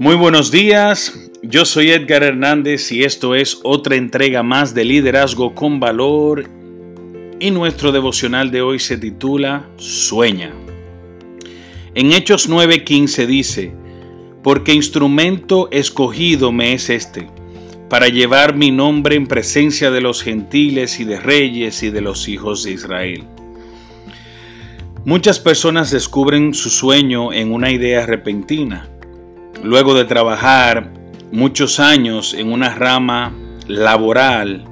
Muy buenos días, yo soy Edgar Hernández y esto es otra entrega más de Liderazgo con Valor y nuestro devocional de hoy se titula Sueña. En Hechos 9:15 dice, porque instrumento escogido me es este, para llevar mi nombre en presencia de los gentiles y de reyes y de los hijos de Israel. Muchas personas descubren su sueño en una idea repentina luego de trabajar muchos años en una rama laboral,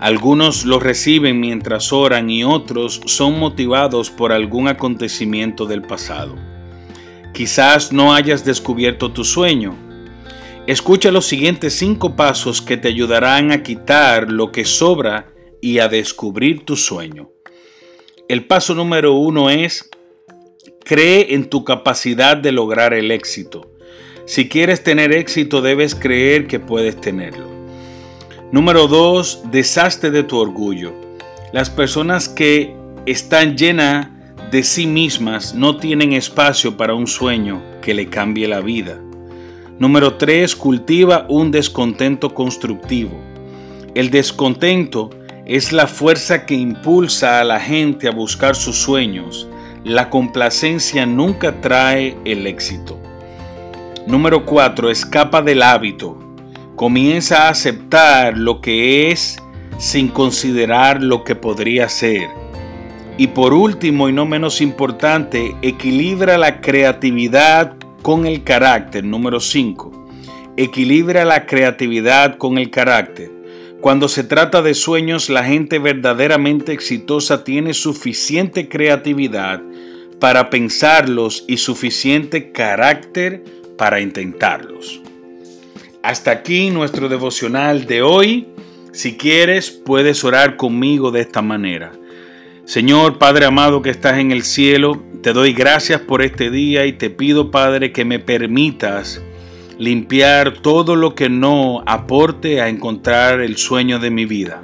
algunos lo reciben mientras oran y otros son motivados por algún acontecimiento del pasado. Quizás no hayas descubierto tu sueño. Escucha los siguientes cinco pasos que te ayudarán a quitar lo que sobra y a descubrir tu sueño. El paso número uno es, cree en tu capacidad de lograr el éxito. Si quieres tener éxito debes creer que puedes tenerlo. Número 2. Deshazte de tu orgullo. Las personas que están llenas de sí mismas no tienen espacio para un sueño que le cambie la vida. Número 3. Cultiva un descontento constructivo. El descontento es la fuerza que impulsa a la gente a buscar sus sueños. La complacencia nunca trae el éxito. Número 4. Escapa del hábito. Comienza a aceptar lo que es sin considerar lo que podría ser. Y por último y no menos importante, equilibra la creatividad con el carácter. Número 5. Equilibra la creatividad con el carácter. Cuando se trata de sueños, la gente verdaderamente exitosa tiene suficiente creatividad para pensarlos y suficiente carácter para intentarlos. Hasta aquí nuestro devocional de hoy. Si quieres, puedes orar conmigo de esta manera. Señor Padre amado que estás en el cielo, te doy gracias por este día y te pido Padre que me permitas limpiar todo lo que no aporte a encontrar el sueño de mi vida.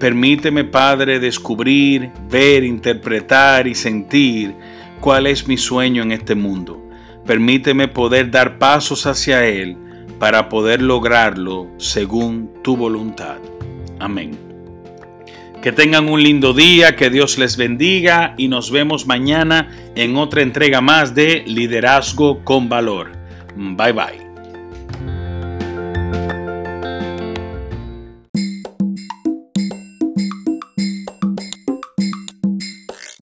Permíteme Padre descubrir, ver, interpretar y sentir cuál es mi sueño en este mundo. Permíteme poder dar pasos hacia Él para poder lograrlo según tu voluntad. Amén. Que tengan un lindo día, que Dios les bendiga y nos vemos mañana en otra entrega más de Liderazgo con Valor. Bye bye.